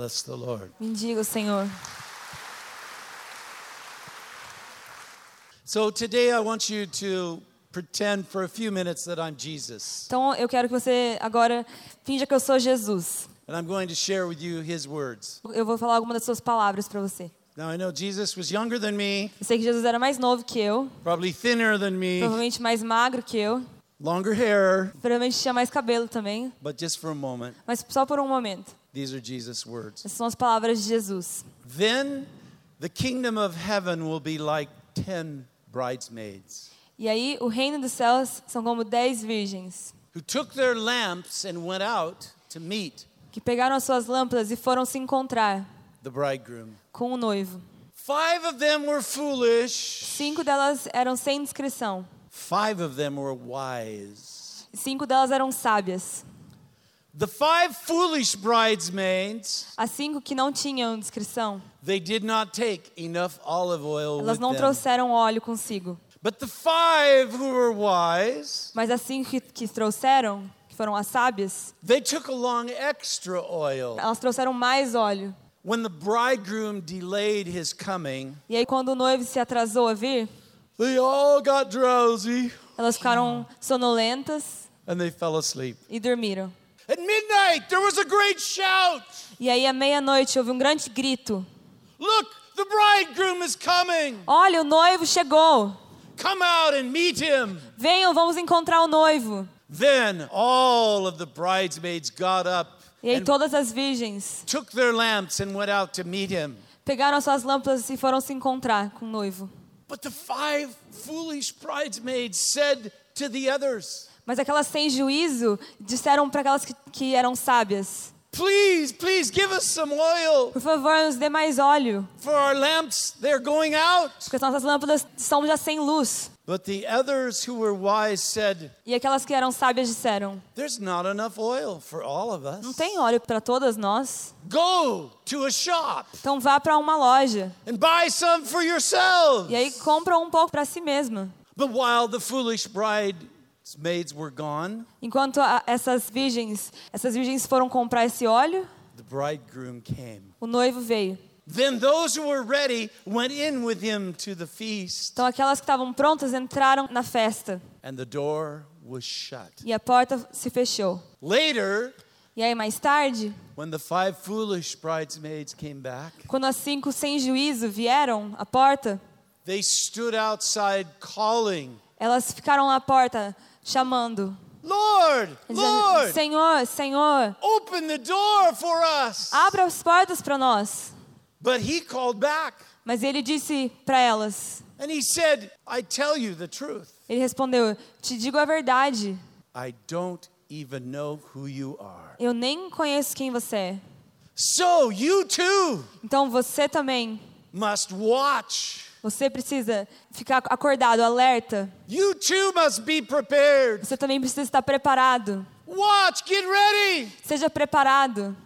Bless the Lord. Bendiga o Senhor. So today I want you to pretend for a few minutes that I'm Jesus. Então eu quero que você agora finja que eu sou Jesus. And I'm going to share with you his words. Eu vou falar algumas das suas palavras para você. Now I know Jesus was younger than me, Eu sei que Jesus era mais novo que eu, probably thinner than me, provavelmente mais magro que eu, longer hair, provavelmente tinha mais cabelo também, but just for a moment, mas só por um momento. these are Jesus' words. Essas são as palavras de Jesus. Then the kingdom of heaven will be like ten bridesmaids E aí, o reino dos céus são como dez virgens who took their lamps and went out to meet que pegaram as suas lâmpadas e foram se encontrar the bridegroom. com o noivo. Five of them were foolish, Cinco delas eram sem discrição. Five of them were wise. Cinco delas eram sábias. The five foolish bridesmaids, As cinco que não tinham discrição, they did not take enough olive oil elas with não them. trouxeram óleo consigo. But the five who were wise, Mas as cinco que, que trouxeram, que foram as sábias, they took along extra oil. elas trouxeram mais óleo. When the bridegroom delayed his coming, E aí, quando o noivo se atrasou a vir, they all got drowsy elas ficaram sonolentas and they fell asleep. e dormiram. At midnight, there was a great shout E aí, à meia-noite, houve um grande grito: Look, the bridegroom is coming. Olha, o noivo chegou! Come out and meet him. Venham, vamos encontrar o noivo. Then all of the bridesmaids got up E aí, and todas as virgens took their lamps and went out to meet him. pegaram as suas lâmpadas e foram se encontrar com o noivo. But the five foolish bridesmaids said to the others, Mas aquelas sem juízo disseram para aquelas que, que eram sábias: Please, please give us some oil, Por favor, nos dê mais óleo, for our lamps, they're going out. porque as nossas lâmpadas estão já sem luz. But the others who were wise said, E aquelas que eram sábias disseram: There's not enough oil for all of Não us. tem óleo para todas nós. Go to a shop Então vá para uma loja and buy some for yourselves. e aí compra um pouco para si mesma. But while the foolish bridesmaids were gone, Enquanto a- essas virgens, essas virgens foram comprar esse óleo, the bridegroom came. o noivo veio. Then those who were ready went in with him to the feast, Então aquelas que estavam prontas entraram na festa and the door was shut. e a porta se fechou. Later, E aí mais tarde, when the five foolish bridesmaids came back, quando as cinco sem juízo vieram à porta, they stood outside calling, elas ficaram na porta chamando, Lord, Lord, Senhor, Senhor, open the door for us. abra as portas para nós. But he called back Mas ele disse para elas, and he said, I tell you the truth. ele respondeu, te digo a verdade, I don't even know who you are. eu nem conheço quem você é. So you too Então você também, must watch. você precisa ficar acordado, alerta. You too must be prepared. Você também precisa estar preparado. Watch, get ready. Seja preparado,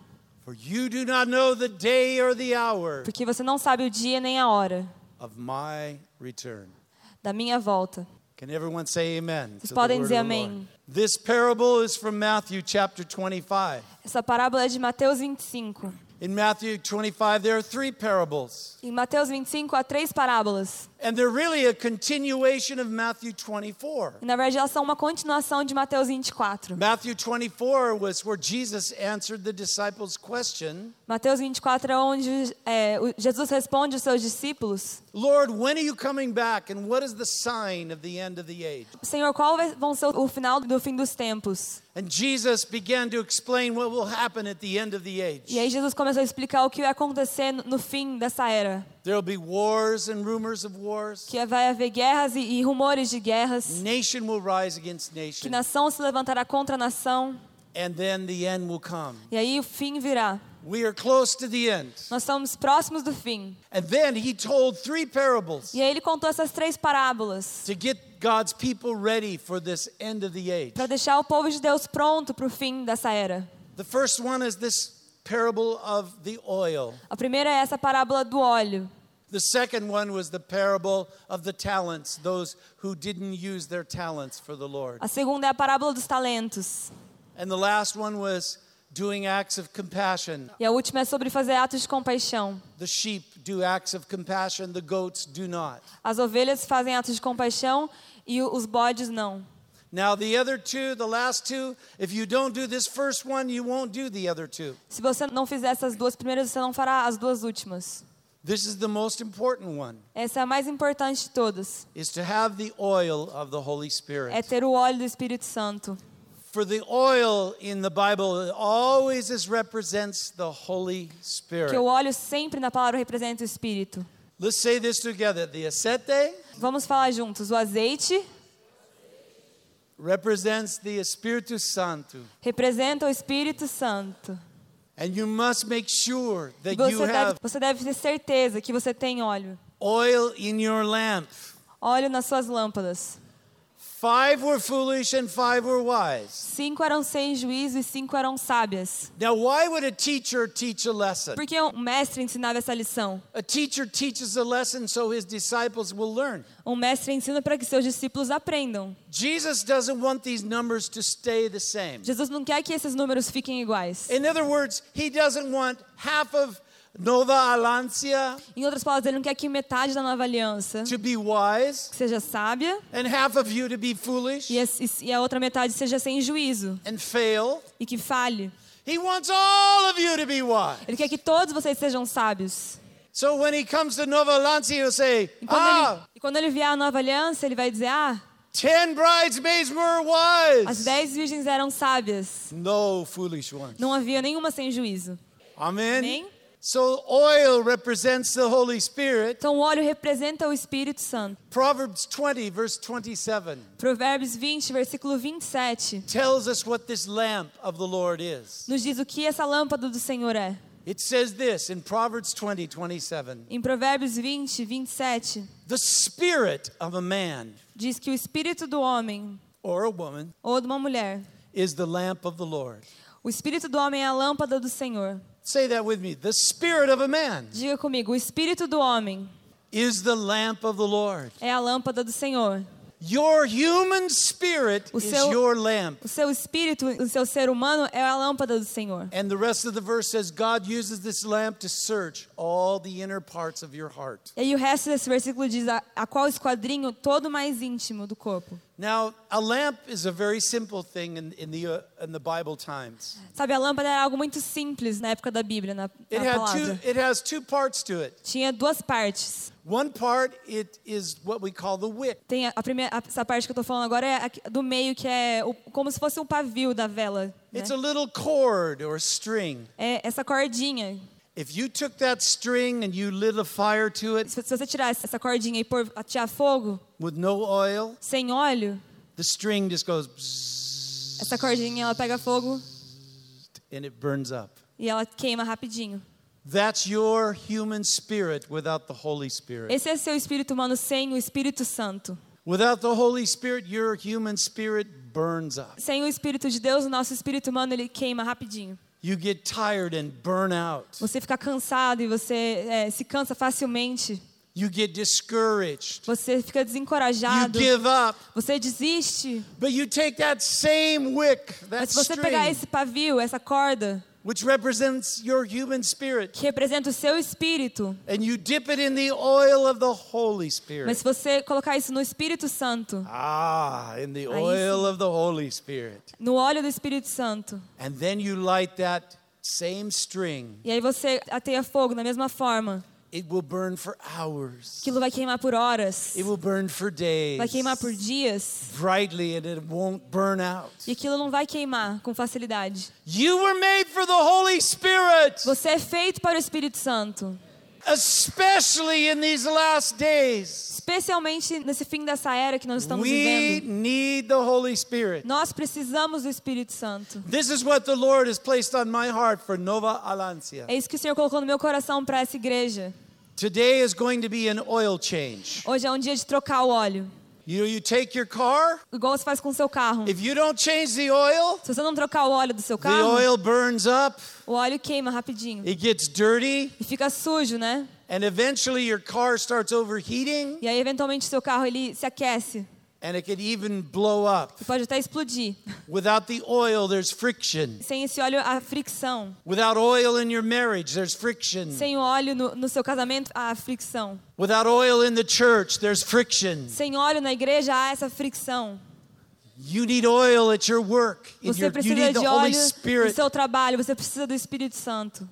For you do not know the day or the hour porque você não sabe o dia nem a hora of my return. da minha volta. Can everyone say amen? Vocês podem dizer amém. This parable is from Matthew chapter 25. Essa parábola é de Mateus 25. In Matthew 25, there are three parables, Em Mateus 25 há três parábolas. and they're really a continuation of Matthew 24. E na verdade elas são uma continuação de Mateus 24. Matthew 24 was where Jesus answered the disciples' question Mateus 24 é onde é, Jesus responde aos seus discípulos: Lord, when are you coming back, and what is the sign of the end of the age? Senhor, qual vai, vão ser o final do fim dos tempos? And Jesus began to explain what will happen at the end of the age. E aí Jesus começou a explicar o que vai acontecer no, fim dessa era. There will be wars and rumors of wars. Que vai haver guerras e, e rumores de guerras. Nation will rise against Que nation, nação se levantará contra nação. And then the end will come. E aí o fim virá. We are close to the end. Nós estamos próximos do fim. And then he told three parables E aí ele contou essas três parábolas to get God's people ready for this end of the age. para deixar o povo de Deus pronto para o fim dessa era. The first one is this parable of the oil. A primeira é essa parábola do óleo. The second one was the parable of the talents, those who didn't use their talents for the Lord. A segunda é a parábola dos talentos. And the last one was doing acts of compassion. E a última é sobre fazer atos de compaixão. The sheep do acts of compassion, the goats do not. As ovelhas fazem atos de compaixão e os bodes não. Now, the other two, the last two, if you don't do this first one, you won't do the other two. Se você não fizer essas duas primeiras, você não fará as duas últimas. This is the most important one, Essa é a mais importante de todas. is to have the oil of the Holy Spirit. É ter o óleo do Espírito Santo. For the oil in the Bible always represents the Holy Que Spirit. o óleo sempre na palavra representa o Espírito. Let's say this together. The acete Vamos falar juntos. O azeite represents the Espiritu Santo. representa o Espírito Santo. And you must make sure that you Você deve, have você deve ter certeza que você tem óleo. oil in your lamp. Óleo nas suas lâmpadas. Five were foolish and five were wise. Cinco eram sem juízo e cinco eram sábias. Now, why would a teacher teach a lesson? Por que um mestre ensinava essa lição? A teacher teaches a lesson so his disciples will learn. Um mestre ensina para que seus discípulos aprendam. Jesus doesn't want these numbers to stay the same. Jesus não quer que esses números fiquem iguais. In other words, he doesn't want half of Nova Alancia Em outras palavras, ele não quer que metade da nova aliança to be wise seja sábia and half of you to be foolish e a, e a outra metade seja sem juízo and fail. e que falhe. He wants all of you to be wise. Ele quer que todos vocês sejam sábios. So when he comes to Nova he'll say, E quando, Ah, ele, e quando ele vier a nova aliança, ele vai dizer: Ah, ten bridesmaids were as wise. dez virgens eram sábias. No foolish ones. Não havia nenhuma sem juízo. Amen. Amém? So oil represents the Holy Spirit. Então o óleo representa o Espírito Santo. Proverbs 20, verse 27, Provérbios 20, versículo 27, tells us what this lamp of the Lord is. nos diz o que essa lâmpada do Senhor é. It says this in Proverbs 20, 27. Em Provérbios 20, 27, The spirit of a man diz que o espírito do homem or a woman ou de uma mulher, is the lamp of the Lord. o espírito do homem é a lâmpada do Senhor. Say that with me. The spirit of a man Diga comigo, o espírito do homem is the lamp of the Lord. é a lâmpada do Senhor. Your human spirit O is seu- your lamp. O seu espírito, o seu ser humano é a lâmpada do Senhor. And the rest of the verse says God uses this lamp to search all the inner parts of your heart. E aí o resto desse versículo diz a, a qual esquadrinho todo mais íntimo do corpo. Now, a lamp is a very simple thing in, in, the, uh, in the Bible times. Sabe, a lâmpada era algo muito simples na época da Bíblia, na, It, na had palavra. two, it has two parts to it. Tinha duas partes. One part, it is what we call the wick. Tem a, primeira, essa parte que eu tô falando agora é a do meio, que é o- como se fosse um pavio da vela. né? It's a little cord or string. É essa cordinha. If you took that string and you lit a fire to it Se, você tirar essa cordinha e pôr, atirar fogo, with no oil, sem óleo, the string just goes bzzz, essa cordinha ela pega fogo and it burns up. e ela queima rapidinho. That's your human spirit without the Holy Spirit. Esse é seu espírito humano sem o Espírito Santo. Without the Holy Spirit, your human spirit burns up. Sem o Espírito de Deus, o nosso espírito humano ele queima rapidinho. You get tired and burn out. Você fica cansado e você é, se cansa facilmente. You get discouraged. Você fica You desencorajado. give up. Você desiste. But you take that same wick, that Mas se você pegar string, esse pavio, essa corda, which represents your human spirit, que representa o seu espírito, and you dip it in the oil of the Holy Spirit. mas se você colocar isso no Espírito Santo, Ah, in the oil of the Holy Spirit. no óleo do Espírito Santo, And then you light that same string. e aí você ateia fogo da mesma forma, It will burn for hours. aquilo vai queimar por horas, It will burn for days. vai queimar por dias, brightly and it won't burn out. e aquilo não vai queimar com facilidade. You were made for the Holy Spirit, Você é feito para o Espírito Santo, especially in these last days. especialmente nesse fim dessa era que nós estamos We vivendo. need the Holy Spirit. Nós precisamos do Espírito Santo. This is what the Lord has placed on my heart for Nova Alancia. É isso que o Senhor colocou no meu coração para essa igreja. Today is going to be an oil change. Hoje é um dia de trocar o óleo. You you take your car, Igual você faz com o seu carro. if you don't change the oil, Se você não trocar o óleo do seu the carro, oil burns up, o óleo queima rapidinho. it gets dirty, E fica sujo, né? and eventually your car starts overheating E aí, eventualmente, seu carro ele se aquece. And it could even blow up. e pode até explodir. Without the oil, there's friction. Sem esse óleo, há fricção. Without oil in your marriage, there's friction. Sem o óleo no, no seu casamento, há fricção. Without oil in the church, there's friction. Sem óleo na igreja, há essa fricção. You need oil at your work. Você your, you precisa need the de óleo no Spirit. seu trabalho, você precisa do Espírito Santo.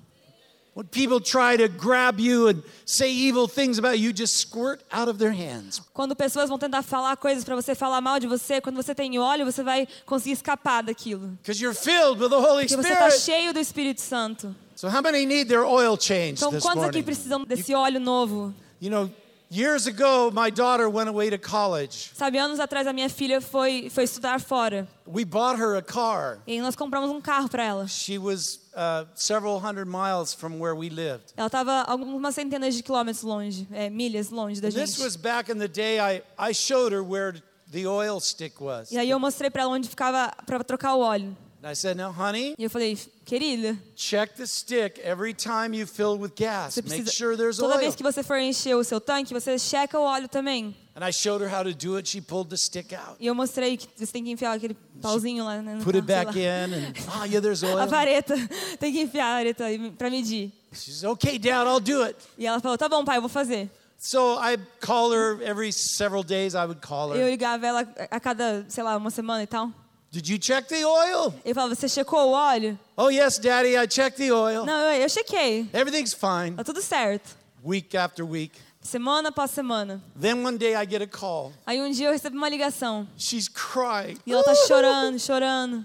When people try to grab you and say evil things about you, just squirt out of their hands. Quando pessoas vão tentar falar coisas para você falar mal de você, quando você tem óleo, você vai conseguir escapar daquilo. Because you're filled with the Holy Porque você está cheio do Espírito Santo. So, how many need their oil changed Então, this quantos aqui precisam desse óleo novo? You know, years ago, my daughter went away to college. Sabe, anos atrás a minha filha foi, foi estudar fora. We bought her a car. E nós compramos um carro para ela. She was uh, several hundred miles from where we lived. Ela estava algumas centenas de quilômetros longe, é, milhas longe da This gente. was back in the day I, I showed her where the oil stick was. E aí eu mostrei para ela onde ficava para trocar o óleo. And I said, Now, honey, E eu falei, querida, check the stick every time you fill with gas. você Make precisa. sure there's Toda oil. vez que você for encher o seu tanque, você checa o óleo também. And I showed her how to do it. She pulled the stick out, E eu mostrei que você tem que enfiar aquele pauzinho lá, né? put it back in, and oh, yeah, there's A oil. vareta. Tem que enfiar a vareta pra medir. She says, Okay, Dad, I'll do it. E ela falou, tá bom, pai, eu vou fazer. So I call her every several days. I would call Eu her. ligava ela a cada, sei lá, uma semana e tal. Did you check the oil? Eu falava, você checou o óleo? Oh, yes, Daddy, I checked the oil. Não, eu, eu chequei. Everything's fine. Tá tudo certo. Week after week. Semana após semana. Then one day I get a call. Aí um dia eu recebi uma ligação. She's crying. E ela tá chorando, chorando.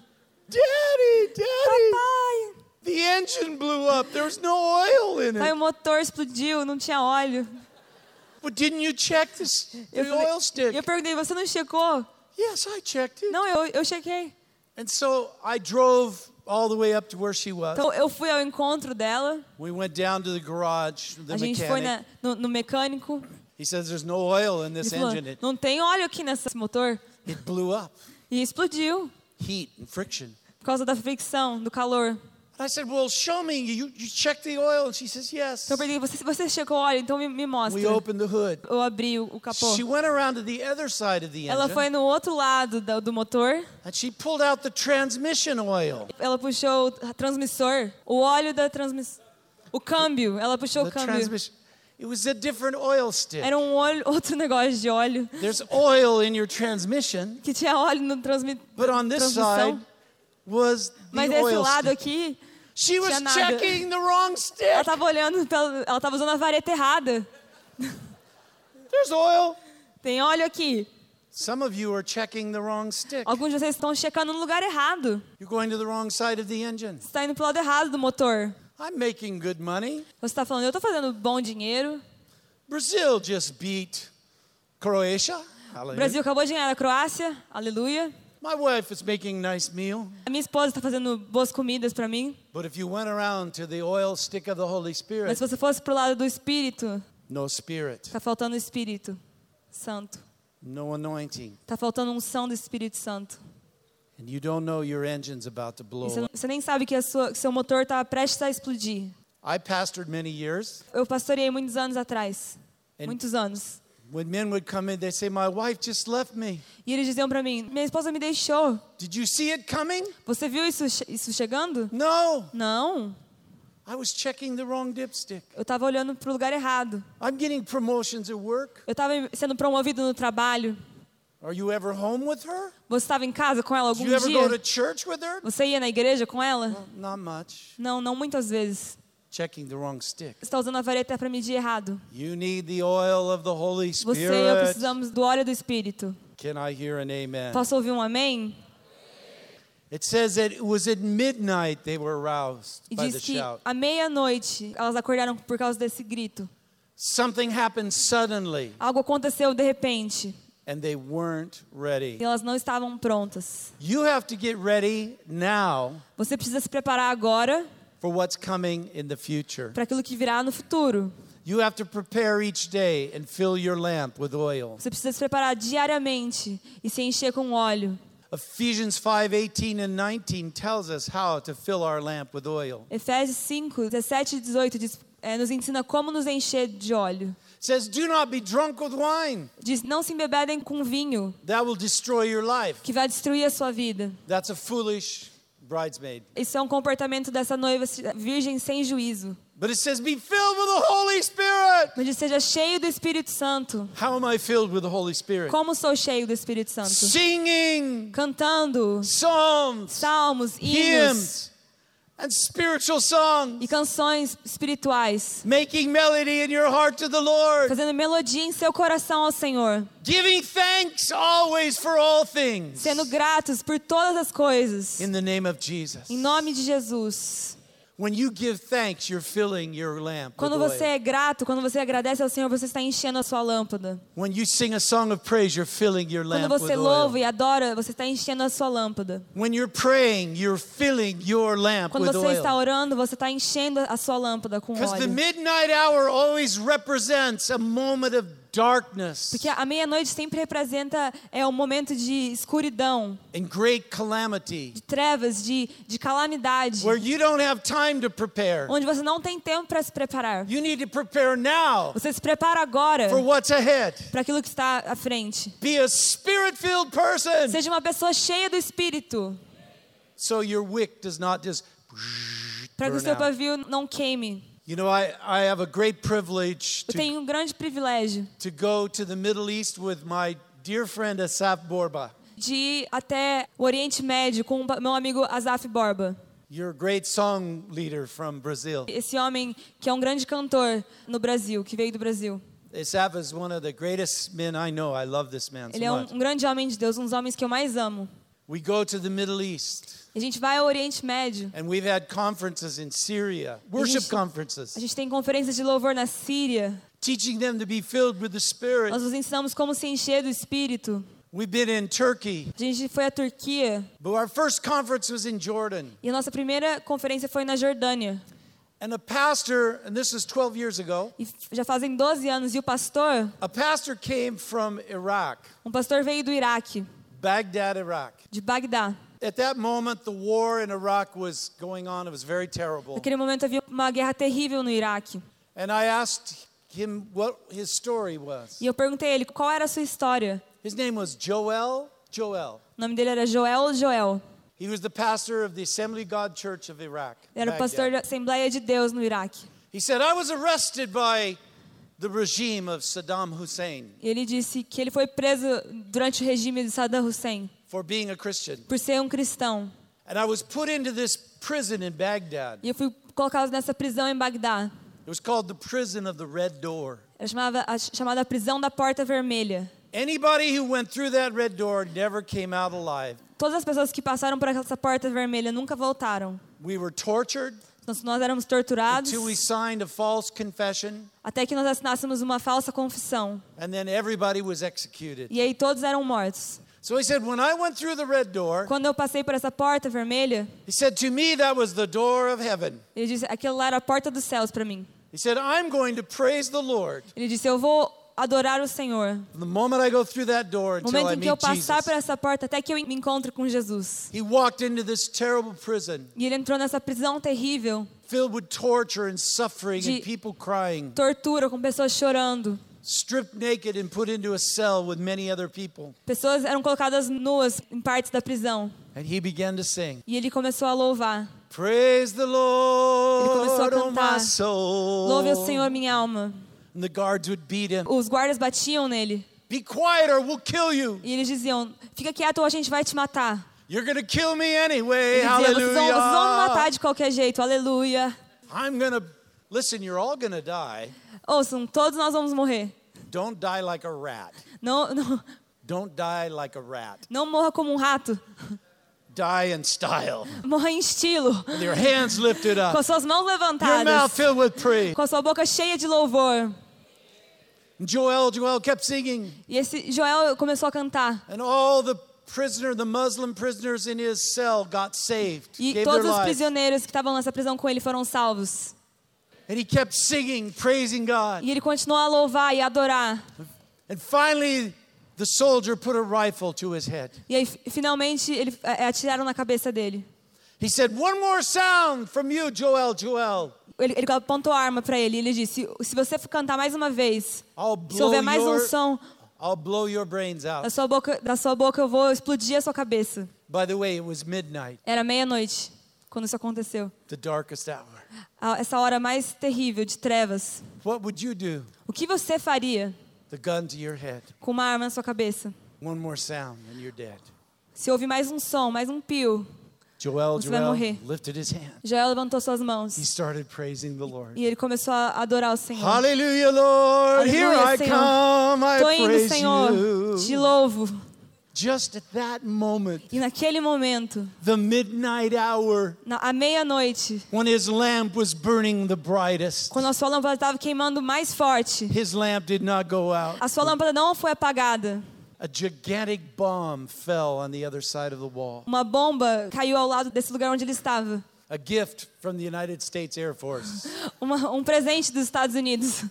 Daddy, Daddy, Papai, the engine blew up. There was no oil in pai, o it. motor explodiu, não tinha óleo. But didn't you check this, Eu, the falei- oil stick? eu perguntei, você não checou? Yes, I checked it. Não, eu, eu chequei. And so I drove all the way up to where she was. Então eu fui ao encontro dela. We went down to the garage, the A gente foi na- no, no mecânico. He says there's no oil in this Ele falou, engine. It, não tem óleo aqui nesse motor. it blew up. E explodiu Heat and friction. por causa da fricção, do calor. I said, well, show me. You, you checked the oil? And she says, yes. Então eu perguntei, você, você checou o óleo? Então me, me mostra. We opened the hood. Eu abri o, o capô. She went around to the other side of the Ela engine. foi no outro lado do, do motor. And she pulled out the transmission oil. Ela puxou o transmissor, o óleo da transmissão. O câmbio, ela puxou The o câmbio. It was a different oil stick. Era um óleo, outro negócio de óleo There's oil in your transmission, que tinha óleo no transmi but on this transmissão. side was the Mas esse oil lado stick. aqui, She was checking the wrong ela stick. tava olhando, pela- ela tava usando a vareta errada. There's oil. Tem óleo aqui. Some of you are checking the wrong stick. Alguns de vocês estão checando no lugar errado. You're going to the wrong side of the engine. Está indo pro lado errado do motor. I'm making good money. Você está falando, eu estou fazendo bom dinheiro. Brazil just beat Croatia. O. Brasil acabou de ganhar a Croácia. Aleluia. My wife is making nice meal. A minha esposa está fazendo boas comidas para mim. But if you went around to the oil stick of the Holy Mas Spirit, se você fosse pro lado do Espírito, no spirit, está faltando o Espírito Santo. no anointing, Está faltando unção do Espírito Santo. and you don't know your engine's about to blow você, nem sabe que, a sua, que seu motor está prestes a explodir. I pastored many years. Eu pastoreei muitos anos atrás. And- Muitos anos. When men would come in, they say, My wife just left me. E eles diziam para mim: Minha esposa me deixou. Did you see it coming? Você viu isso, isso chegando? No. Não. I was checking the wrong dipstick. Eu estava olhando para o lugar errado. I'm getting promotions at work. Eu estava sendo promovido no trabalho. Are you ever home with her? Você estava em casa com ela Do algum you ever go to dia? church with her? Você ia na igreja com ela? Not much. Não, não muitas vezes. Checking the wrong stick. Está usando a vareta para medir errado. You need the oil of the Holy Você e eu Spirit. precisamos do óleo do Espírito. Can I hear an amen? Posso ouvir um amém? It says that it was at midnight they were aroused E by the shout. à meia-noite elas acordaram por causa desse grito. Something happened suddenly, Algo aconteceu de repente and they weren't ready. e elas não estavam prontas. You have to get ready now Você precisa se preparar agora for what's coming in the future. para aquilo que virá no futuro. You have to prepare each day and fill your lamp with oil. Você precisa se preparar diariamente e se encher com óleo. Ephesians 5 18 and 19 tells us how to fill our lamp with oil. Efésios 5, 17 e 18 diz, é, nos ensina como nos encher de óleo. Says, Do not be drunk with wine, Diz: Não se embebedem com vinho, that will destroy your life. que vai destruir a sua vida. That's a foolish bridesmaid. Isso é um comportamento dessa noiva virgem sem juízo. But it says, Be filled with the Holy Spirit. Mas diz: Seja cheio do Espírito Santo. How am I filled with the Holy Spirit? Como sou cheio do Espírito Santo? Singing Cantando psalms, salmos, hinos hymns, and spiritual songs. e canções espirituais. Making melody in your heart to the Lord. Fazendo melodia em seu coração ao Senhor. Giving thanks always for all things. Sendo gratos por todas as coisas. In the name of Jesus. Em nome de Jesus. When you give thanks, you're filling your lamp. with Quando você é grato, quando você agradece ao Senhor, você está enchendo a sua lâmpada. When you sing a song of praise, you're filling your Quando você louva e adora, você está enchendo a sua lâmpada. When you're praying, you're filling your lamp Quando você está orando, você está enchendo a sua lâmpada com Because the óleo. midnight hour always represents a moment of darkness Porque a meia-noite sempre representa é um momento de escuridão, and great calamity, de trevas, de, de calamidade, where you don't have time to prepare. onde você não tem tempo para se preparar. You need to prepare now Você se prepara agora for what's ahead. para aquilo que está à frente. Be a spirit-filled person, Seja uma pessoa cheia do Espírito, so your wick does not just para que o seu pavio não queime. You know, I, I have a great privilege Eu to, tenho um grande privilégio to go to the Middle East with my dear friend Asaf Borba. de ir até o Oriente Médio com meu amigo Azaf Borba. You're a great song leader from Brazil. Esse homem que é um grande cantor no Brasil, que veio do Brasil. Asaf is one of the greatest men I know. I love this man so Ele é um, much. um grande homem de Deus, um dos homens que eu mais amo. We go to the Middle East, A gente vai ao Oriente Médio. and we've had conferences in Syria, worship gente- conferences, A gente tem conferências de louvor na Síria. teaching them to be filled with the Spirit. Nós nos ensinamos como se encher do Espírito. We've been in Turkey, A gente foi à Turquia but our first conference was in Jordan. e a nossa primeira conferência foi na Jordânia. And a pastor, and this is 12 years ago, E já fazem 12 anos. E o pastor, a pastor came from Iraq, um pastor veio do Iraque, Baghdad, Iraq. de Bagdá. At that moment, the war in Iraq was going on. It was very terrible. Naquele momento havia uma guerra terrível no Iraque. And I asked him what his story was. E eu perguntei a ele qual era a sua história. His name was Joel. Joel. O nome dele era Joel Joel. He was the pastor of the Assembly of God Church of Iraq. Ele era o pastor da Assembleia de Deus no Iraque. He said, I was arrested by the regime of Saddam Hussein ele disse que ele foi preso durante o regime de Saddam Hussein for being a Christian. por ser um cristão. And I was put into this prison in Baghdad. E eu fui colocado nessa prisão em Bagdá. It was called the prison of the red door. Era chamada, a chamada prisão da porta vermelha. Anybody who went through that red door never came out alive. Todas as pessoas que passaram por essa porta vermelha nunca voltaram. We were tortured Nós, nós éramos torturados until we signed a false confession, até que nós assinássemos uma falsa confissão. and then everybody was executed. E aí todos eram mortos. So he said, When I went through the red door, Quando eu passei por essa porta vermelha, he said, To me, that was the door of heaven. ele disse: aquilo lá era a porta dos céus para mim. He said, I'm going to praise the Lord Ele disse: eu vou adorar o Senhor. from the moment I go through that door No momento em que eu passar por essa porta, até que eu me encontre com Jesus. He walked into this terrible prison E ele entrou nessa prisão terrível, filled with torture and suffering and people crying, tortura, com pessoas chorando. Stripped naked and put into a cell with many other people. Pessoas eram colocadas nuas em partes da prisão. And he began to sing, E ele começou a louvar. Praise the começou a Lord, oh my cantar, soul. Louve ao Senhor, minha alma. And the guards would beat him. Os guardas batiam nele. Be quiet or we'll kill you. E eles diziam: Fica quieto ou a gente vai te matar. You're to kill me anyway. Ele dizia: vocês vão, vocês vão me matar de qualquer jeito. Aleluia. I'm to, listen, you're all to die. Ouçam, todos nós vamos morrer. Don't die like a rat. Não, não, Don't die like a rat. não morra como um rato. Die in style. Morra em estilo. With your hands lifted Com up. as suas mãos Your mouth levantadas. filled with praise. Com sua boca cheia de louvor. Joel, Joel kept singing. E esse Joel começou a cantar. And all the prisoner, the Muslim prisoners in his cell got saved. E todos os prisioneiros que estavam nessa prisão com ele foram salvos. And he kept singing, praising God. E ele continuou a louvar e adorar. And finally, The soldier put a rifle to his head. E aí, fi- finalmente, ele, é, atiraram na cabeça dele. He said, One more sound from you, Joel, Joel. Ele, ele apontou a arma para ele e ele disse: Se você cantar mais uma vez, I'll se blow houver mais um your, som I'll blow your brains da out. sua boca, da sua boca, eu vou explodir a sua cabeça. By the way, it was midnight, Era meia-noite quando isso aconteceu. the darkest hour. Essa hora mais terrível de trevas. What would you do? O que você faria The gun to your head. com uma arma na sua cabeça? One more sound and you're dead. Se houve mais um som, mais um pio, Joel, Você vai Joel morrer. lifted his hand. Joel levantou suas He mãos started praising the Lord. e ele começou a adorar o Senhor. Hallelujah, Lord. Here Aleluia, I Senhor. come. I Tô indo, praise Senhor, te you. louvo. Just at that moment, E naquele momento, the midnight hour, na, à meia-noite, when his lamp was burning the brightest, quando a sua lâmpada estava queimando mais forte, his lamp did not go out. a sua lâmpada não foi apagada. A gigantic bomb fell on the other side of the wall. Uma bomba caiu ao lado desse lugar onde ele estava. A gift from the United States Air Force. Uma- um presente dos Estados Unidos.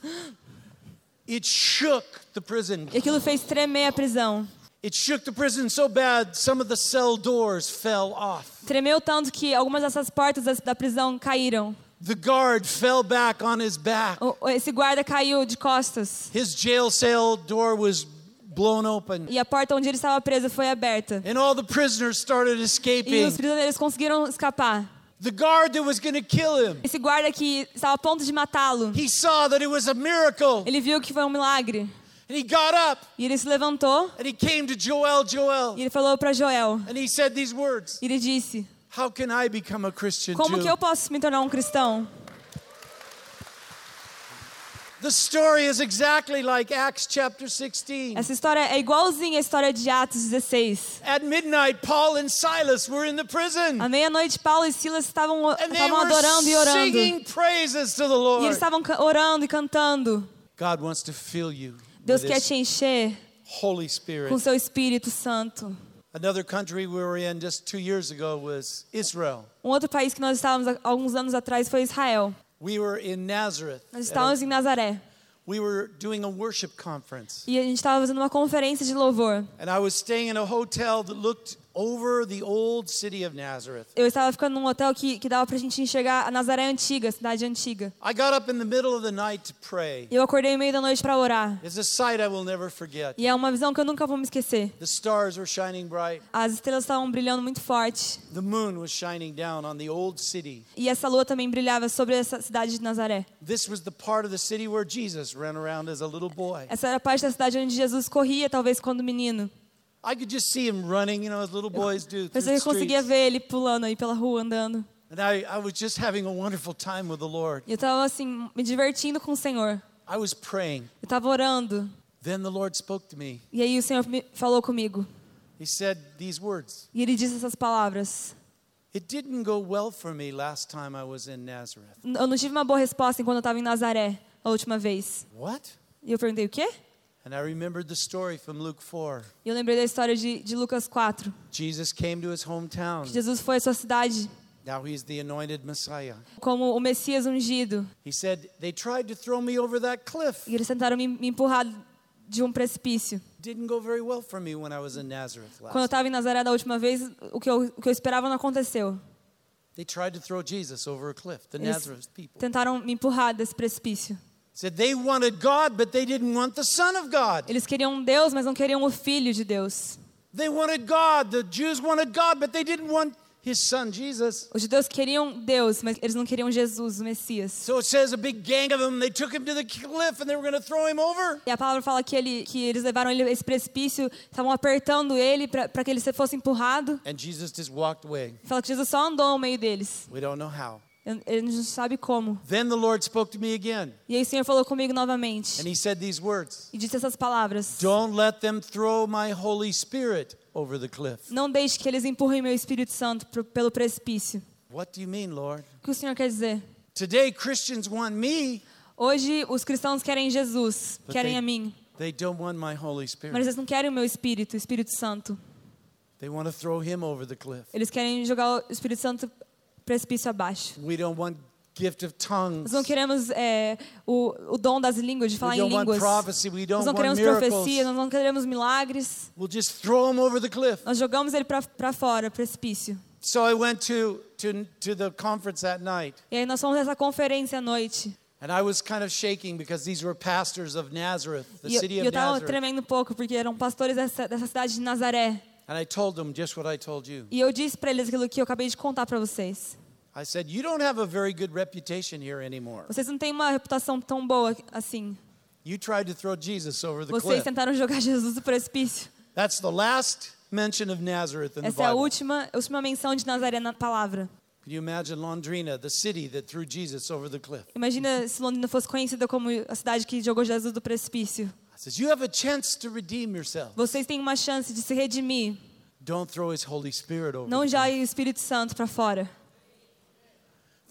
It shook the prison. E aquilo fez tremer a prisão. It shook the prison so bad some of the cell doors fell off. Tremeu tanto que algumas dessas portas da prisão caíram. The guard fell back on his back. Esse guarda caiu de costas. His jail cell door was blown open. E a porta onde ele estava preso foi aberta. And all the prisoners started E escaping. os prisioneiros conseguiram escapar. The guard that was going to kill him, Esse guarda que estava a ponto de matá-lo, he saw that it was a miracle. ele viu que foi um milagre. And he got up E ele se levantou and he came to Joel, Joel. e ele falou para Joel. And he said these words E ele disse: How can I become a Christian Como que eu posso me tornar um cristão? The story is exactly like Acts chapter 16. Essa história é igualzinha à história de Atos 16. At midnight, Paul and Silas were in the prison. À meia-noite, Paulo e Silas estavam, And estavam adorando e orando. E singing praises to the Lord. eles estavam orando e cantando. God wants to fill you Deus quer te encher Holy Spirit. com seu Espírito Santo. Another country we were in just two years ago was Israel. Um outro país que nós estávamos alguns anos atrás foi Israel. We were in Nazareth. Nós estávamos em Nazaré. we were doing a worship conference. E a gente estava fazendo uma conferência de louvor. And I was staying in a hotel that looked over the old city of Nazareth. Eu estava ficando num hotel que, que dava pra gente enxergar a Nazaré antiga, a cidade antiga. I got up in the middle of the night to pray. Eu acordei no meio da noite para orar. It's a sight I will never forget. E é uma visão que eu nunca vou me esquecer. The stars were shining bright. As estrelas estavam brilhando muito forte. The moon was shining down on the old city. E essa lua também brilhava sobre essa cidade de Nazaré. This was the part of the city where Jesus ran around as a little boy. Essa era a parte da cidade onde Jesus corria, talvez quando menino. I could just see him running, you know, as little boys do Mas eu conseguia ver ele pulando aí pela rua, andando. And I, I was just having a wonderful time with the Lord. Eu estava assim, me divertindo com o Senhor. I was praying. Eu estava orando. Then the Lord spoke to me. E aí o Senhor me falou comigo. He said these words E ele disse essas palavras. It didn't go well for me last time I was in Nazareth. Eu não tive uma boa resposta enquanto eu estava em Nazaré, a última vez. What? E eu perguntei, o quê? And I remembered the story from Luke 4. E eu lembrei da história de, de Lucas 4. Jesus came to his hometown. Que Jesus foi à sua cidade Now he's the anointed Messiah. como o Messias ungido. He said, They tried to throw me over that cliff. E eles tentaram me, me empurrar de um precipício. Didn't go very well for me when I was in Nazareth Quando eu estava em Nazaré da última vez, o que, eu, o que eu esperava não aconteceu. They tried to throw Jesus over a cliff, the Eles Nazareth people. tentaram me empurrar desse precipício. Said they wanted God, but they didn't want the Son of God. Eles queriam Deus, mas não queriam o Filho de Deus. They wanted God. The Jews wanted God, but they didn't want his son, Jesus. Os judeus queriam Deus, mas eles não queriam Jesus, o Messias. So it says a big gang of them, they took him to the cliff and they were going to throw him over. E a palavra fala que, ele, que eles levaram ele a esse precipício, estavam apertando ele para que ele se- fosse empurrado. And Jesus just walked away. Fala que Jesus só andou no meio deles. We don't know how. Ele não sabe como. Then the Lord spoke to me again, E aí o Senhor falou comigo novamente. and he said these words E disse essas palavras. Don't let them throw my Holy Spirit over the cliff. Não deixe que eles empurrem meu Espírito Santo pelo precipício. What do you mean, Lord? O que o Senhor quer dizer? Today, Christians want me, Hoje os cristãos querem Jesus, querem they- a mim. they don't want my Holy Mas Spirit. eles não querem o meu Espírito, o Espírito Santo. They want to throw him over the cliff. Eles querem jogar o Espírito Santo precipício abaixo. We don't want gift of tongues. Nós não queremos é, o, o dom das línguas, de falar em línguas. prophecy. Nós não queremos profecia, nós não queremos milagres. We'll just throw them over the cliff. Nós jogamos ele para fora, precipício. So I went to, to, to the conference that night. E aí nós fomos nessa conferência à noite. And I was kind of shaking because these were pastors of Nazareth, the E city of eu tava Nazareth. tremendo um pouco, porque eram pastores dessa, dessa cidade de Nazaré. And I told them just what I told you. E eu disse para eles aquilo que eu acabei de contar para vocês. I said, You don't have a very good reputation here anymore. Vocês não têm uma reputação tão boa assim. You tried to throw Jesus over the Vocês cliff. tentaram jogar Jesus do precipício. That's the last mention of Nazareth in the Essa é a Bible. última, a última menção de Nazaré na palavra. Can you imagine Londrina, the city that threw Jesus over the cliff? Imagina se Londrina fosse conhecida como a cidade que jogou Jesus do precipício. I says, You have a chance to redeem yourself. Vocês têm uma chance de se redimir. Don't throw his Holy Spirit over Não jogue o Espírito Santo para fora.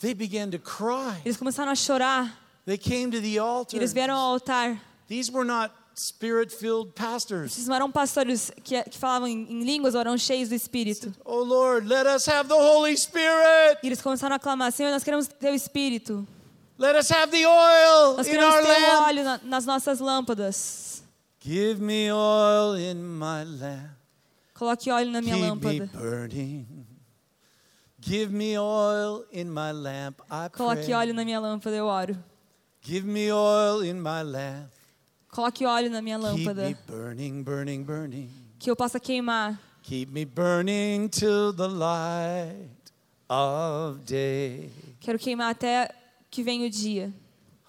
They began to cry. Eles começaram a chorar. They came to the altar. Eles vieram ao altar. These were not spirit filled pastors. Esses não eram pastores que, que falavam em, em línguas ou eram cheios do Espírito. Oh Lord, let us have the Holy Spirit. E eles começaram a clamar: Senhor, nós queremos ter o Espírito. Let us have the oil Nós in queremos our ter o lamp. óleo na- nas nossas lâmpadas. Give me oil in my lamp. Coloque óleo na minha Keep me lâmpada. burning. Give me oil in my lamp. I Coloque pray. óleo na minha lâmpada, eu oro. Give me oil in my lamp. Coloque óleo na minha Keep me lâmpada. burning, burning, burning. Que eu possa queimar. Keep me burning till the light of day. Quero queimar até que venha o dia.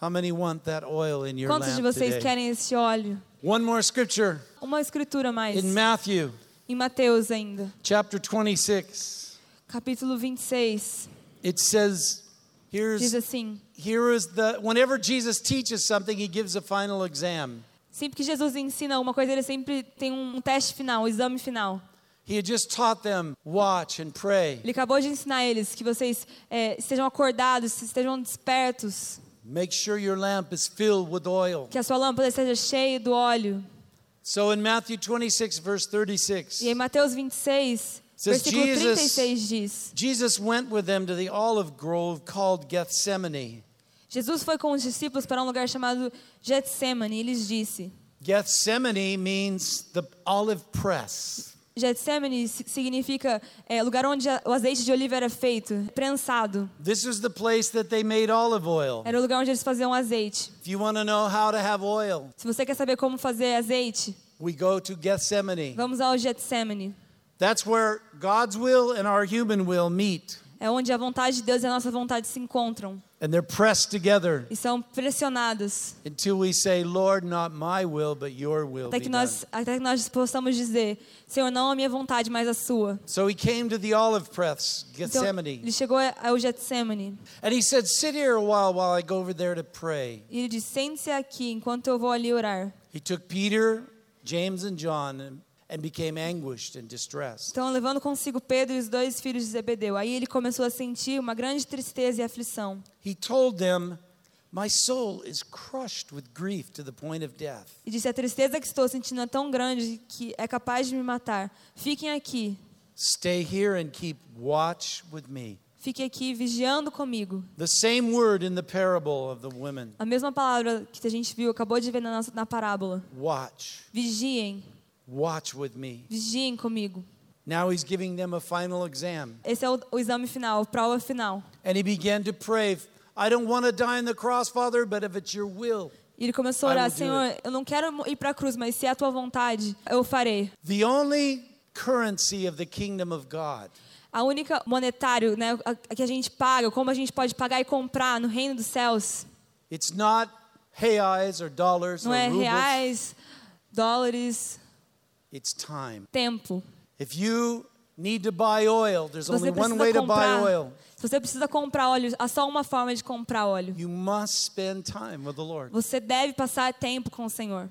How many want that oil in your Quantos de vocês today? querem esse óleo? One more scripture Uma escritura mais. in Matthew Em Mateus ainda. chapter 26. Capítulo 26. It says, Diz here's assim. here is the whenever Jesus teaches something, he gives a final exam. Sempre que Jesus ensina alguma coisa, ele sempre tem um teste final, um exame final. He had just taught them watch and pray. Ele acabou de ensinar eles que vocês é, estejam acordados, estejam despertos, Make sure your lamp is filled with oil. que a sua lâmpada esteja cheia do óleo. So in Matthew 26 verse 36, E em Mateus 26, Says versículo Jesus- 36 diz: Jesus went with them to the olive grove called Gethsemane. Jesus foi com os discípulos para um lugar chamado Getsemane e lhes disse: Gethsemane means the olive press. Getsemane si- significa é, lugar onde o azeite de oliva era feito, prensado. This was the place that they made olive oil. Era o lugar onde eles faziam azeite. If you want to know how to have oil, Se você quer saber como fazer azeite, we go to Gethsemane. vamos ao Getsemane. That's where God's will and our human will meet. É onde a vontade de Deus e a nossa vontade se encontram And they're pressed together e são pressionadas. until we say, Lord, not my will, but your will Até que done. nós, até que nós possamos dizer: Senhor, não a minha vontade, mas a sua. So he came to the olive press, Então, Gethsemane. ele chegou ao Getsemane And he said, Sit here a while while I go over there to pray. e ele disse: Sente-se aqui enquanto eu vou ali orar. He took Peter, James, and John and, and became anguished and distressed. Então, levando consigo Pedro e os dois filhos de Zebedeu. Aí ele começou a sentir uma grande tristeza e aflição. He told them, My soul is crushed with grief to the point of death. E disse: A tristeza que estou sentindo é tão grande que é capaz de me matar. Fiquem aqui, Stay here and keep watch with me. fiquem aqui vigiando comigo. The same word in the parable of the women A mesma palavra que a gente viu, acabou de ver na, nossa, na parábola. watch, Vigiem, watch with me. vigiem comigo. Now he's giving them a final exam. Esse é o, o exame final, a prova final. And he began to pray, I don't want to die on the cross, Father, but if it's your will. E ele começou a orar: Senhor, eu não quero ir para a cruz, mas se é a tua vontade, eu farei. The only currency of the kingdom of God A única monetário né, a, que a gente paga, como a gente pode pagar e comprar no reino dos céus, It's not reais or dollars não or é reais, dólares, It's time. tempo. If you need to buy oil, there's only você one way to buy oil. se você precisa comprar óleo, há só uma forma de comprar óleo. You must spend time with the Lord. Você deve passar tempo com o Senhor.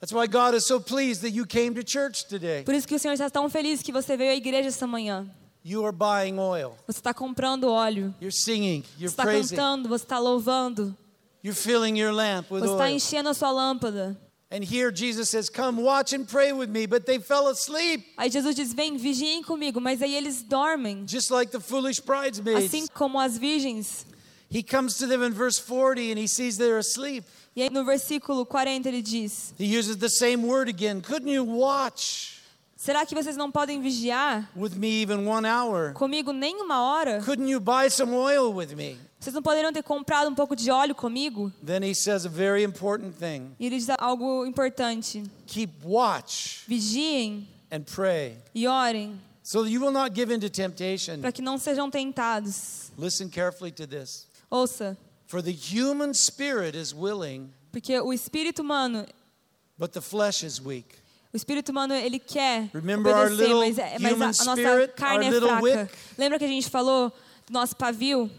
That's why God is so pleased that you came to church today. Por isso que o Senhor está tão feliz que você veio à igreja essa manhã. You are buying oil. Você está comprando óleo. You're singing. Você You're está praising. cantando, você está louvando. You're filling your lamp with Você está enchendo a sua lâmpada. And here Jesus says, Come watch and pray with me. But they fell asleep, Aí Jesus diz: Vem, vigiem comigo. Mas aí eles dormem. just like the foolish bridesmaids. Assim como as virgens. He comes to them in verse 40 and he sees they're asleep. E aí no versículo 40 ele diz: He uses the same word again. Couldn't you watch Será que vocês não podem vigiar with me even one hour? comigo nem uma hora? Couldn't you buy some oil with me? Vocês não poderiam ter comprado um pouco de óleo comigo? Then he says a very important thing E ele diz algo importante: keep watch vigiem and pray e orem, so you will not give in to temptation. para que não sejam tentados. Listen carefully to this. Ouça, For the human spirit is willing, porque o espírito humano, but the flesh is weak. o espírito humano ele quer Remember our obedecer, mas, é- mas a, a nossa spirit, carne our é fraca. wick? Lembra que a gente falou do nosso pavio?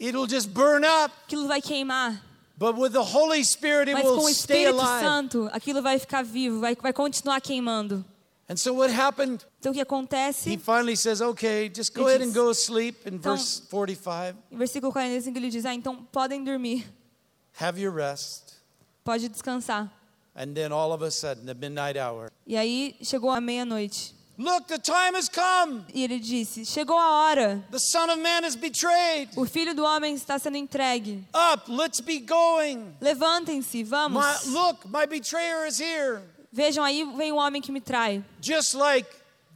It'll just burn up, Aquilo vai queimar. but with the Holy Spirit, it Mas com will o stay Espírito alive. Santo, aquilo vai ficar vivo, vai, vai continuar queimando. And so what happened? Então o que He acontece? finally says, okay, just go Ele ahead and diz, go sleep in então- verse 45. Em versículo 45 ele diz: Ah, então podem dormir, Have your rest. pode descansar. And then all of a sudden, the midnight hour. E aí chegou a meia-noite. Look, the time has come. E ele disse: Chegou a hora. The Son of Man is betrayed. O filho do homem está sendo entregue. Up, let's be going. Levantem-se, vamos. My, look, my betrayer is here. Vejam, aí vem o homem que me trai. Just like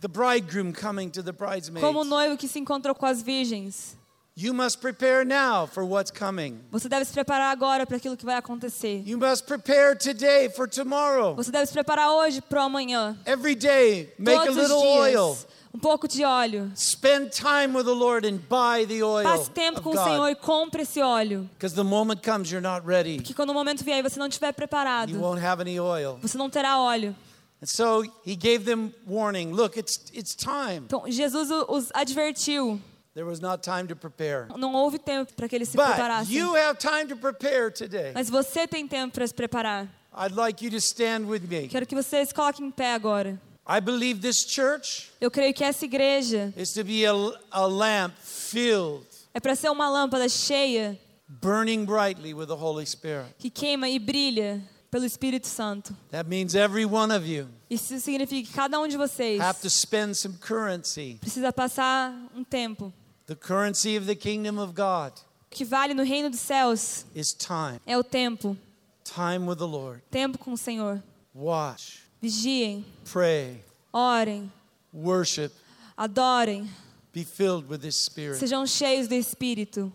the bridegroom coming to the bridesmaids. Como o noivo que se encontrou com as virgens. You must prepare now for what's coming. Você deve se preparar agora para aquilo que vai acontecer. You must prepare today for tomorrow. Você deve se preparar hoje para o amanhã. Every day, make a Todos os little dias. oil. Um pouco de óleo. Spend time with the Lord and buy the oil Passe tempo com o Senhor e compre esse óleo. Because the moment comes you're not ready. Que quando o momento vier e você não estiver You preparado, won't have any oil. você não terá óleo. And so he gave them warning. Look, it's it's time. Então, Jesus os advertiu. There was not time to prepare. Não houve tempo para que eles se preparassem. you have time to prepare today. Mas você tem tempo para se preparar. I'd like you to stand with me. Quero que vocês coloquem em pé agora. I believe this church Eu creio que essa igreja is to be a, a lamp filled, é para ser uma lâmpada cheia burning brightly with the Holy Spirit. que queima e brilha pelo Espírito Santo. That means every one of you Isso significa que cada um de vocês have to spend some currency, precisa passar um tempo. The currency of the kingdom of God O que vale no reino dos céus is time. é o tempo. Time with the Lord. Tempo com o Senhor. Watch, Vigiem, pray, orem, worship, adorem, be filled with this Spirit. sejam cheios do Espírito.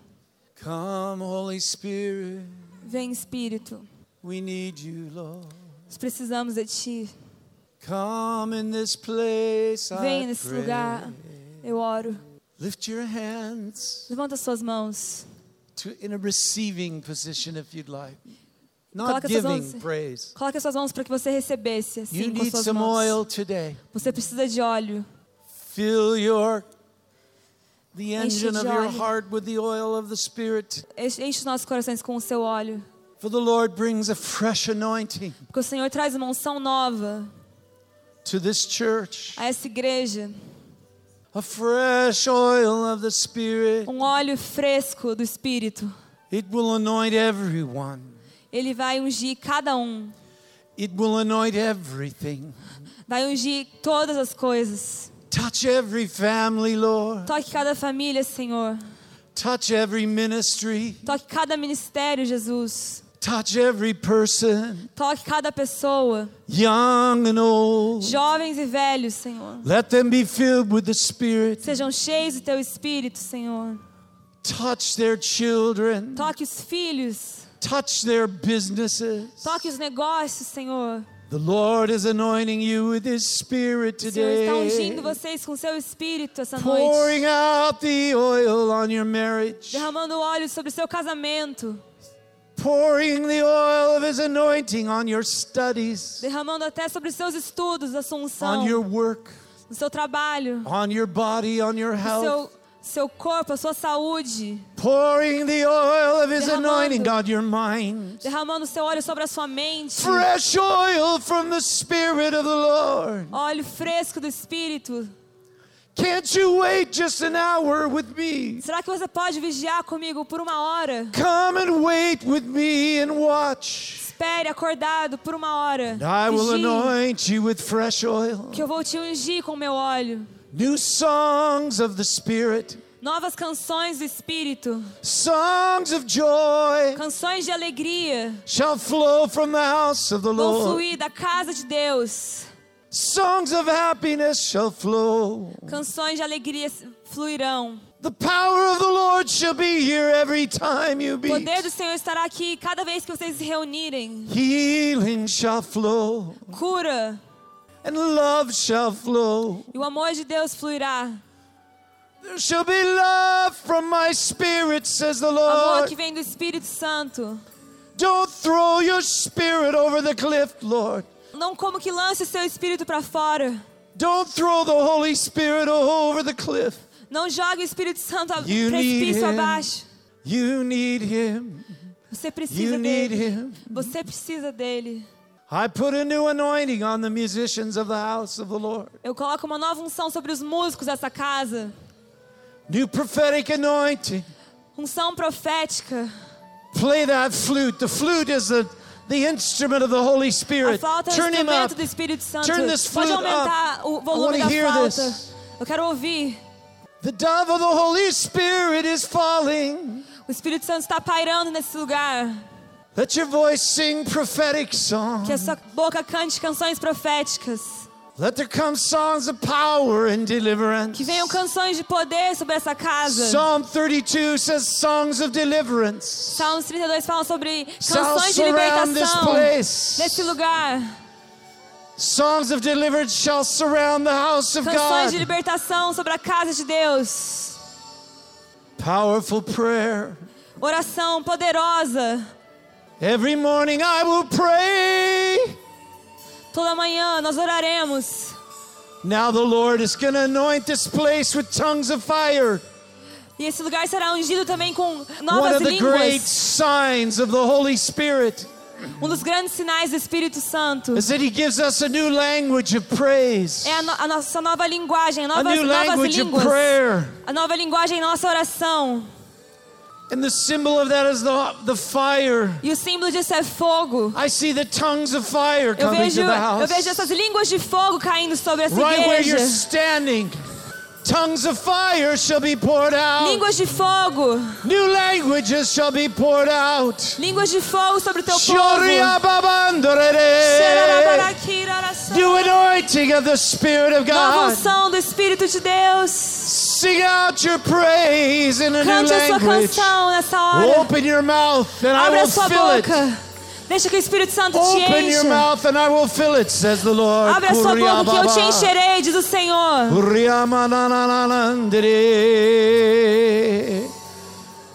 Come, Holy Spirit, Vem Espírito, we need you, Lord. nós precisamos de Ti. Come in this place, Vem nesse lugar. Eu oro. Lift your hands Levanta suas mãos. to in a receiving position if you'd like. Not Coloca suas giving mãos- praise. Coloque suas mãos para que você recebesse You assim com need suas some mãos. oil today. Você precisa de óleo. Fill your the Enche engine of your heart with the oil of the Spirit. Enche os nossos corações com o seu óleo. For the Lord brings a fresh anointing Porque o Senhor traz uma unção nova to this church. a essa igreja. A fresh oil of the Spirit. Um óleo fresco do Espírito. It will anoint everyone. Ele vai ungir cada um. It will anoint everything. Vai ungir todas as coisas. Touch every family, Lord. Toque cada família, Senhor. Touch every ministry. Toque cada ministério, Jesus. Touch every person, Toque cada pessoa. young and old. Jovens e velhos, Senhor. Let them be filled with the Spirit. Sejam cheios do teu espírito, Senhor. Touch their children. Toque os filhos. Touch their businesses. Toque os negócios, Senhor. The Lord is anointing you with His Spirit O Senhor está ungindo today. vocês com seu espírito essa noite. Pouring out the oil on your marriage. Derramando óleo sobre o seu casamento. Pouring the oil of His anointing on your studies, Derramando até sobre seus estudos a sua unção. on your work, No seu trabalho. on your body, on your health. seu, corpo, a sua saúde. Pouring the oil of His Derramando. anointing on your mind. Derramando seu óleo sobre a sua mente. Fresh oil from the Spirit of the Lord. Óleo fresco do Espírito. Can't you wait just an hour with me? Será que você pode vigiar comigo por uma hora? Come and wait with me and watch. Espere acordado por uma hora. I will anoint you with fresh oil. que eu vou te ungir com meu óleo. New songs of the Spirit. Novas canções do Espírito, Songs of joy canções de alegria shall flow from the house of the vão Lord. fluir da casa de Deus. Songs of happiness shall flow. Canções de alegria fluirão. The power of the Lord shall be here every time you O poder do Senhor estará aqui cada vez que vocês se reunirem. Healing shall flow, Cura and love shall flow. e o amor de Deus fluirá. There shall be love from my spirit, says the Amor Lord. que vem do Espírito Santo. Don't throw your spirit over the cliff, Lord. Não como que lance seu espírito para fora. Don't throw the Holy Spirit over the cliff. Não jogue o Espírito Santo a You need precipício him. abaixo. You need Him. Você precisa You need dele. Him. Você precisa dele. I put a new anointing on the musicians of the house of the Lord. Eu coloco uma nova unção sobre os músicos dessa casa. New prophetic anointing. Unção profética. Play that flute. The flute is the, the instrument of the Holy Spirit. Turn him up. Turn this flute up. o I volume wanna da hear flauta. this. Eu quero ouvir. The dove of the Holy Spirit is falling. O Espírito Santo está pairando nesse lugar. Let your voice sing prophetic Que a songs. sua boca cante canções proféticas. Let there come songs of power and deliverance. Que venham canções de poder sobre essa casa. Psalm 32 says songs of deliverance Salmos 32 fala sobre canções de libertação nesse lugar. Songs of deliverance shall surround the house of Canções de God. libertação sobre a casa de Deus. Powerful prayer. Oração poderosa. Every morning I will pray. Toda manhã nós oraremos. Now the Lord is going to anoint this place with tongues of fire. E esse lugar será ungido também com One novas of the great línguas. signs of the Holy Spirit Um dos grandes sinais do Espírito Santo is that He gives us a new language of praise, é a, no- a nossa nova linguagem, a novas, new novas línguas. A nova linguagem, nossa oração. And the symbol of that is the, the fire. E o símbolo disso é fogo. I see the tongues of fire Eu coming vejo, to the eu house. vejo essas línguas de fogo caindo sobre essa Right where you're igreja. standing. Tongues of fire shall be poured out. Línguas de fogo. New languages shall be poured out. Línguas de fogo sobre o teu povo. New anointing of the Spirit of Nova God. unção do Espírito de Deus. Sing out your praise in a new Cante a sua language. canção nessa hora. Open your mouth and I Abre a will sua fill it. boca. Deixa que o Espírito Santo te Open your encha. mouth and I will fill it, says the Lord. Abre a sua boca que eu te encherei, diz o Senhor.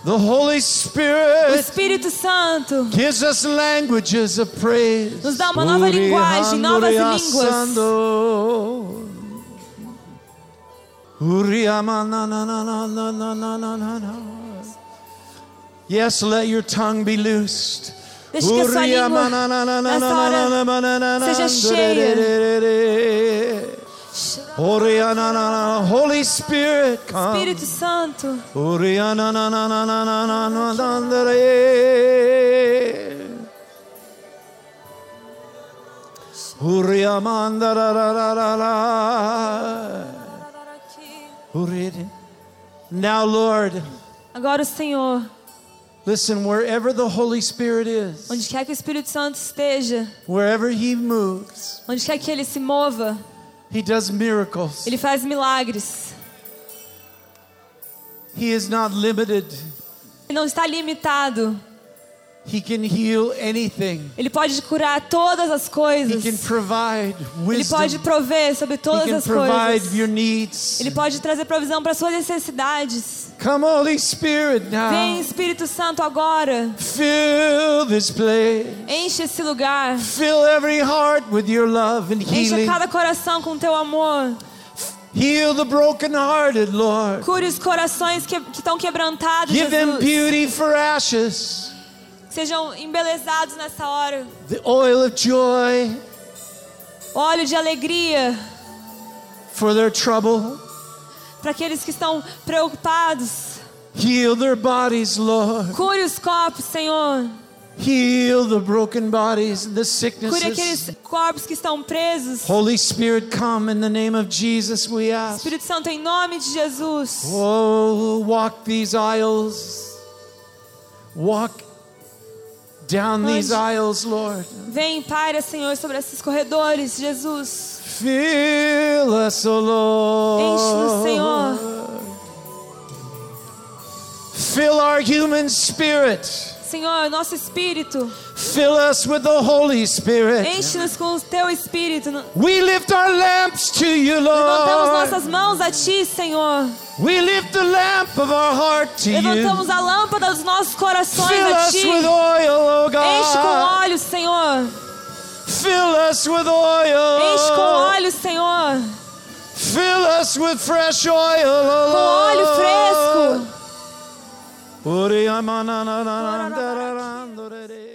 The Holy O Spirit Espírito Santo gives us languages of praise. Nos dá uma nova linguagem, novas línguas. Yes, let your tongue be loosed. Deixa que. Holy Spirit, come. Espírito Santo. Uriamandara Now, Lord, Agora Senhor, listen, wherever the Holy Spirit is, onde quer que o Espírito Santo esteja, wherever He moves, onde quer que ele se mova, He does miracles. ele faz milagres. He is not limited. Ele não está limitado. He can heal anything. Ele pode curar todas as He coisas. can provide Ele pode wisdom. prover sobre He todas can as provide coisas. your needs. Ele pode trazer provisão para suas necessidades. Come, Holy Spirit, Vem now. Espírito Santo agora. Fill this place. Enche esse lugar. Fill every heart with your love and Enche healing. cada coração com teu amor. Heal the brokenhearted, Lord. Cure os corações que, que estão quebrantados, Give them Jesus. beauty for ashes, Sejam embelezados nessa hora. the oil of joy Óleo de alegria for their trouble. para aqueles que estão preocupados. Heal their bodies, Lord. Cure os corpos, Senhor. Heal the broken bodies and the Cure sicknesses. aqueles corpos que estão presos. Holy Spirit, come in the name of Jesus, we ask. Espírito Santo, em nome de Jesus. Oh, walk these aisles. Walk down these aisles, Lord. Vem, paira, Senhor, sobre esses corredores, Jesus. Fill us, O Lord. Enche-nos, Senhor. Fill our human spirit. Senhor, nosso espírito. Fill us with the Holy Spirit. Enche-nos com o teu espírito. We lift our lamps to you, Levantamos Lord. nossas mãos a ti, Senhor. We lift the lamp of our heart to you. Levantamos a lâmpada dos nossos corações Fill a us ti. with oil, oh Enche com God. óleo, Senhor. Fill us with oil. Enche com óleo, Senhor. Fill us with fresh oil, oh Com óleo Lord. fresco. Ore amana na na na